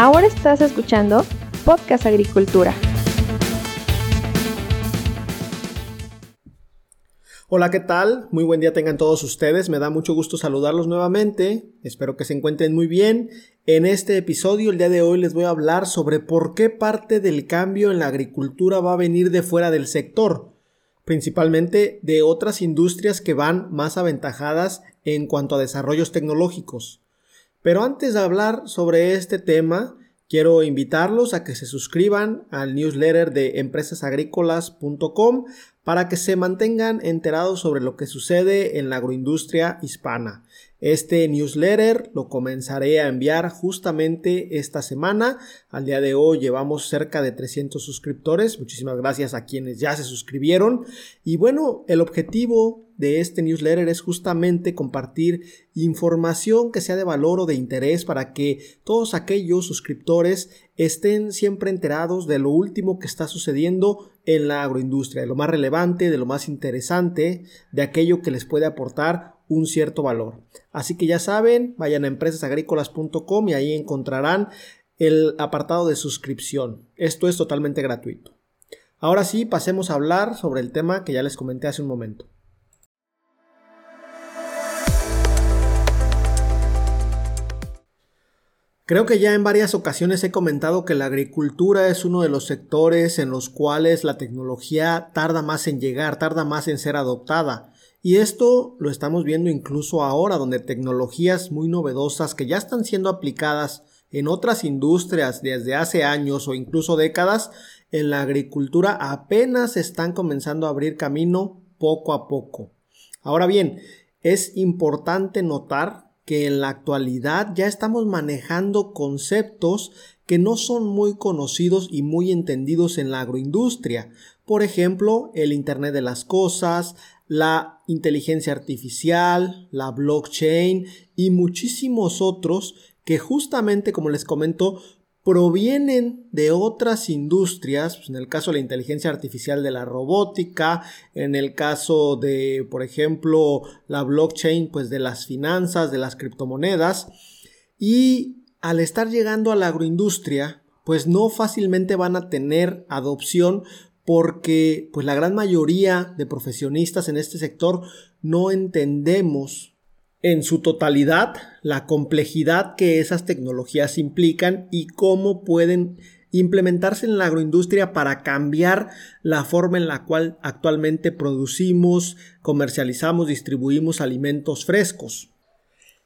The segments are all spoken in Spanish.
Ahora estás escuchando Podcast Agricultura. Hola, ¿qué tal? Muy buen día tengan todos ustedes. Me da mucho gusto saludarlos nuevamente. Espero que se encuentren muy bien. En este episodio, el día de hoy, les voy a hablar sobre por qué parte del cambio en la agricultura va a venir de fuera del sector, principalmente de otras industrias que van más aventajadas en cuanto a desarrollos tecnológicos. Pero antes de hablar sobre este tema, Quiero invitarlos a que se suscriban al newsletter de empresasagrícolas.com para que se mantengan enterados sobre lo que sucede en la agroindustria hispana. Este newsletter lo comenzaré a enviar justamente esta semana. Al día de hoy llevamos cerca de 300 suscriptores. Muchísimas gracias a quienes ya se suscribieron. Y bueno, el objetivo de este newsletter es justamente compartir información que sea de valor o de interés para que todos aquellos suscriptores estén siempre enterados de lo último que está sucediendo en la agroindustria, de lo más relevante, de lo más interesante, de aquello que les puede aportar un cierto valor. Así que ya saben, vayan a empresasagrícolas.com y ahí encontrarán el apartado de suscripción. Esto es totalmente gratuito. Ahora sí, pasemos a hablar sobre el tema que ya les comenté hace un momento. Creo que ya en varias ocasiones he comentado que la agricultura es uno de los sectores en los cuales la tecnología tarda más en llegar, tarda más en ser adoptada. Y esto lo estamos viendo incluso ahora, donde tecnologías muy novedosas que ya están siendo aplicadas en otras industrias desde hace años o incluso décadas, en la agricultura apenas están comenzando a abrir camino poco a poco. Ahora bien, es importante notar que en la actualidad ya estamos manejando conceptos que no son muy conocidos y muy entendidos en la agroindustria. Por ejemplo, el Internet de las Cosas, la inteligencia artificial, la blockchain y muchísimos otros que justamente, como les comento, provienen de otras industrias, pues, en el caso de la inteligencia artificial de la robótica, en el caso de, por ejemplo, la blockchain, pues de las finanzas, de las criptomonedas, y al estar llegando a la agroindustria, pues no fácilmente van a tener adopción porque pues la gran mayoría de profesionistas en este sector no entendemos en su totalidad la complejidad que esas tecnologías implican y cómo pueden implementarse en la agroindustria para cambiar la forma en la cual actualmente producimos, comercializamos, distribuimos alimentos frescos.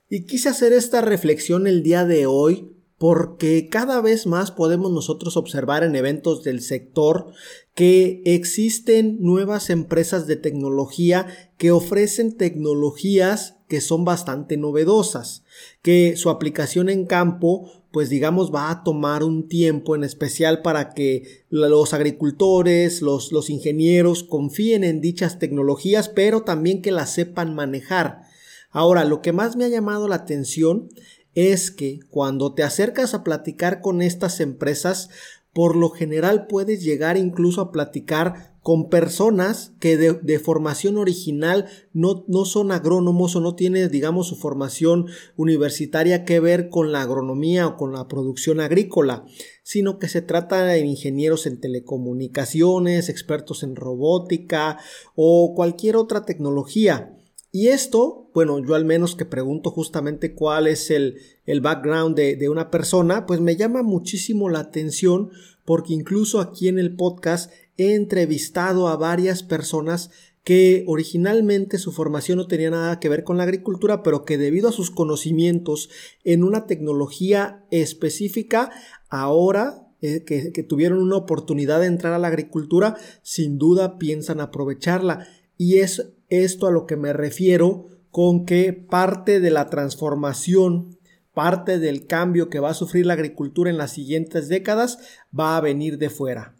Y quise hacer esta reflexión el día de hoy porque cada vez más podemos nosotros observar en eventos del sector que existen nuevas empresas de tecnología que ofrecen tecnologías que son bastante novedosas, que su aplicación en campo pues digamos va a tomar un tiempo en especial para que los agricultores, los, los ingenieros confíen en dichas tecnologías, pero también que las sepan manejar. Ahora, lo que más me ha llamado la atención es que cuando te acercas a platicar con estas empresas, por lo general puedes llegar incluso a platicar con personas que de, formación original no, no, son agrónomos o no tienen, digamos, su formación universitaria que ver con la agronomía o con la producción agrícola, sino que se trata de ingenieros en telecomunicaciones, expertos en robótica o cualquier otra tecnología. Y esto, bueno, yo al menos que pregunto justamente cuál es el, el background de, de, una persona, pues me llama muchísimo la atención porque incluso aquí en el podcast he entrevistado a varias personas que originalmente su formación no tenía nada que ver con la agricultura, pero que debido a sus conocimientos en una tecnología específica, ahora eh, que, que tuvieron una oportunidad de entrar a la agricultura, sin duda piensan aprovecharla. Y es esto a lo que me refiero con que parte de la transformación, parte del cambio que va a sufrir la agricultura en las siguientes décadas va a venir de fuera.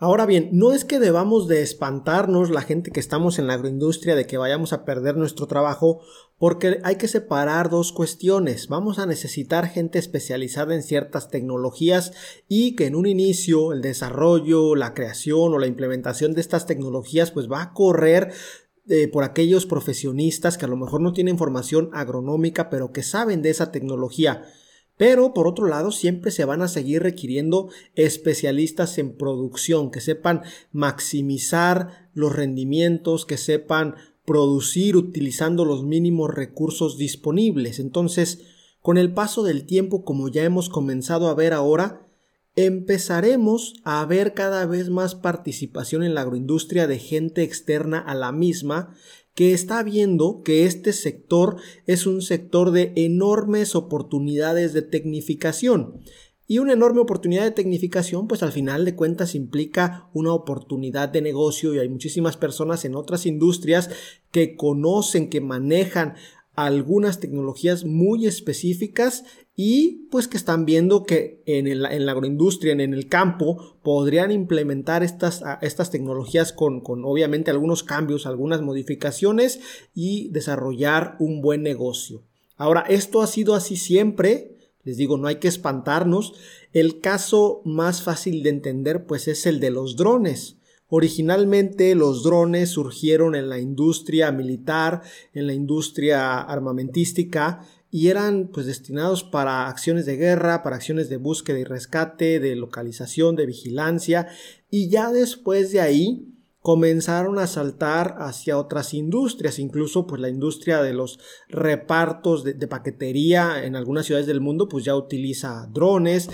Ahora bien, no es que debamos de espantarnos la gente que estamos en la agroindustria de que vayamos a perder nuestro trabajo, porque hay que separar dos cuestiones. Vamos a necesitar gente especializada en ciertas tecnologías y que en un inicio el desarrollo, la creación o la implementación de estas tecnologías pues va a correr eh, por aquellos profesionistas que a lo mejor no tienen formación agronómica, pero que saben de esa tecnología. Pero por otro lado, siempre se van a seguir requiriendo especialistas en producción, que sepan maximizar los rendimientos, que sepan producir utilizando los mínimos recursos disponibles. Entonces, con el paso del tiempo, como ya hemos comenzado a ver ahora, empezaremos a ver cada vez más participación en la agroindustria de gente externa a la misma que está viendo que este sector es un sector de enormes oportunidades de tecnificación. Y una enorme oportunidad de tecnificación, pues al final de cuentas implica una oportunidad de negocio y hay muchísimas personas en otras industrias que conocen, que manejan algunas tecnologías muy específicas y pues que están viendo que en, la agroindustria, en, el campo, podrían implementar estas, estas tecnologías con, con, obviamente algunos cambios, algunas modificaciones y desarrollar un buen negocio. Ahora, esto ha sido así siempre, les digo, no hay que espantarnos. El caso más fácil de entender pues es el de los drones. Originalmente los drones surgieron en la industria militar, en la industria armamentística, y eran pues destinados para acciones de guerra, para acciones de búsqueda y rescate, de localización, de vigilancia y ya después de ahí comenzaron a saltar hacia otras industrias, incluso pues la industria de los repartos de, de, paquetería en algunas ciudades del mundo pues ya utiliza drones,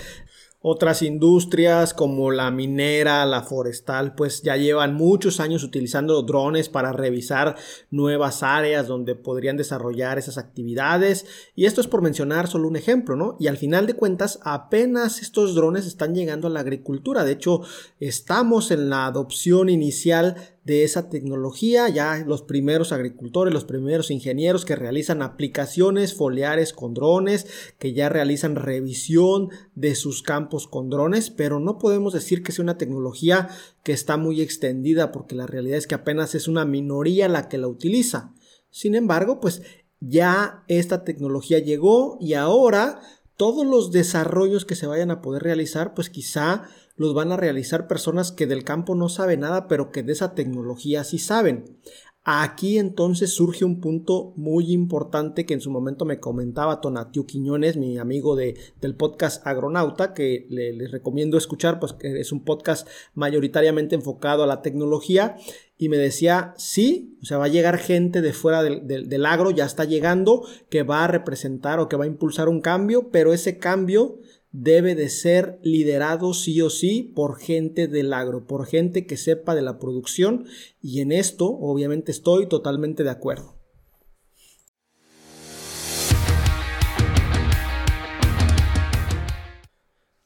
otras industrias como la minera, la forestal, pues ya llevan muchos años utilizando drones para revisar nuevas áreas donde podrían desarrollar esas actividades. Y esto es por mencionar solo un ejemplo, ¿no? Y al final de cuentas, apenas estos drones están llegando a la agricultura. De hecho, estamos en la adopción inicial de esa tecnología, ya los primeros agricultores, los primeros ingenieros que realizan aplicaciones foliares con drones, que ya realizan revisión de sus campos con drones, pero no podemos decir que sea una tecnología que está muy extendida porque la realidad es que apenas es una minoría la que la utiliza. Sin embargo, pues ya esta tecnología llegó y ahora todos los desarrollos que se vayan a poder realizar, pues quizá los van a realizar personas que del campo no saben nada, pero que de esa tecnología sí saben. Aquí entonces surge un punto muy importante que en su momento me comentaba Tonatiu Quiñones, mi amigo de, del podcast Agronauta, que les recomiendo escuchar, pues es un podcast mayoritariamente enfocado a la tecnología, y me decía, sí, o sea, va a llegar gente de fuera del, del agro, ya está llegando, que va a representar o que va a impulsar un cambio, pero ese cambio debe de ser liderado sí o sí por gente del agro, por gente que sepa de la producción y en esto obviamente estoy totalmente de acuerdo.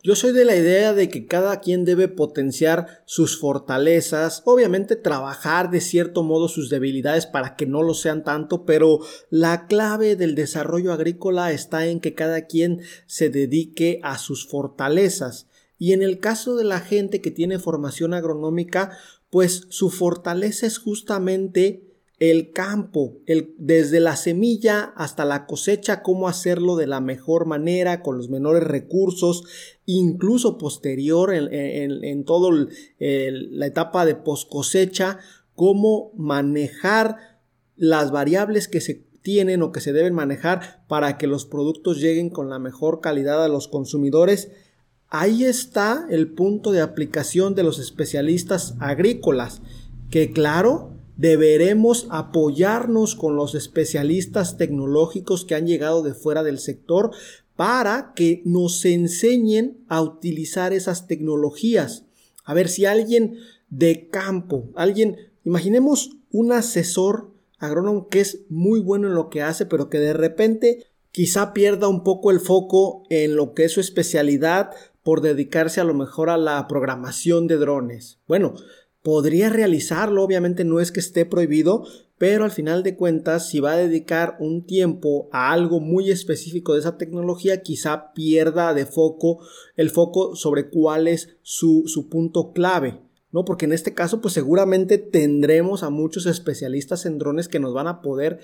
Yo soy de la idea de que cada quien debe potenciar sus fortalezas, obviamente trabajar de cierto modo sus debilidades para que no lo sean tanto, pero la clave del desarrollo agrícola está en que cada quien se dedique a sus fortalezas. Y en el caso de la gente que tiene formación agronómica, pues su fortaleza es justamente el campo, el, desde la semilla hasta la cosecha, cómo hacerlo de la mejor manera, con los menores recursos, incluso posterior en, en, toda la etapa de post cosecha, cómo manejar las variables que se tienen o que se deben manejar para que los productos lleguen con la mejor calidad a los consumidores. Ahí está el punto de aplicación de los especialistas agrícolas, que claro, Deberemos apoyarnos con los especialistas tecnológicos que han llegado de fuera del sector para que nos enseñen a utilizar esas tecnologías. A ver si alguien de campo, alguien, imaginemos un asesor agrónomo que es muy bueno en lo que hace, pero que de repente quizá pierda un poco el foco en lo que es su especialidad por dedicarse a lo mejor a la programación de drones. Bueno, podría realizarlo, obviamente no es que esté prohibido, pero al final de cuentas, si va a dedicar un tiempo a algo muy específico de esa tecnología, quizá pierda de foco el foco sobre cuál es su, su punto clave. ¿no? Porque en este caso, pues seguramente tendremos a muchos especialistas en drones que nos van a poder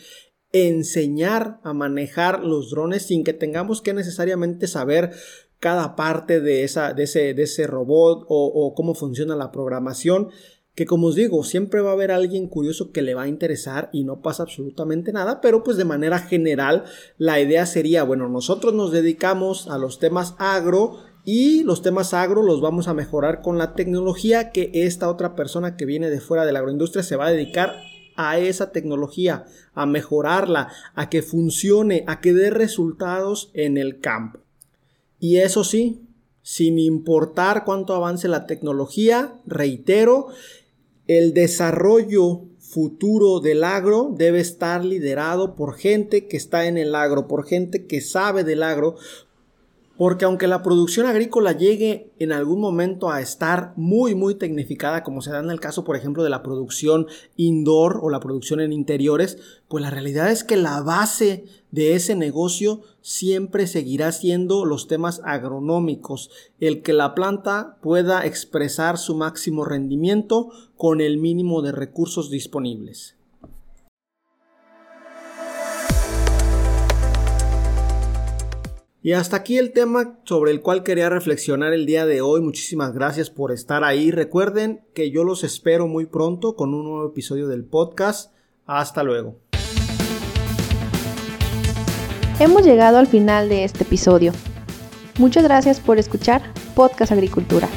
enseñar a manejar los drones sin que tengamos que necesariamente saber cada parte de, esa, de, ese, de ese robot o, o cómo funciona la programación que como os digo, siempre va a haber alguien curioso que le va a interesar y no pasa absolutamente nada, pero pues de manera general la idea sería, bueno, nosotros nos dedicamos a los temas agro y los temas agro los vamos a mejorar con la tecnología que esta otra persona que viene de fuera de la agroindustria se va a dedicar a esa tecnología, a mejorarla, a que funcione, a que dé resultados en el campo. Y eso sí, sin importar cuánto avance la tecnología, reitero, el desarrollo futuro del agro debe estar liderado por gente que está en el agro, por gente que sabe del agro, porque aunque la producción agrícola llegue en algún momento a estar muy muy tecnificada, como se da en el caso por ejemplo de la producción indoor o la producción en interiores, pues la realidad es que la base de ese negocio siempre seguirá siendo los temas agronómicos, el que la planta pueda expresar su máximo rendimiento con el mínimo de recursos disponibles. Y hasta aquí el tema sobre el cual quería reflexionar el día de hoy. Muchísimas gracias por estar ahí. Recuerden que yo los espero muy pronto con un nuevo episodio del podcast. Hasta luego. Hemos llegado al final de este episodio. Muchas gracias por escuchar Podcast Agricultura.